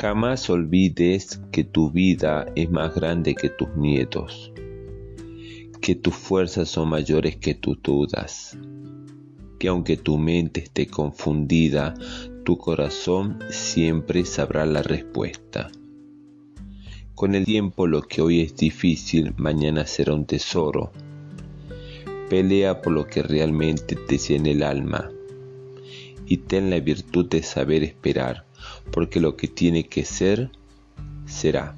Jamás olvides que tu vida es más grande que tus miedos, que tus fuerzas son mayores que tus dudas, que aunque tu mente esté confundida, tu corazón siempre sabrá la respuesta. Con el tiempo lo que hoy es difícil, mañana será un tesoro. Pelea por lo que realmente te llena el alma y ten la virtud de saber esperar, porque lo que tiene que ser, será.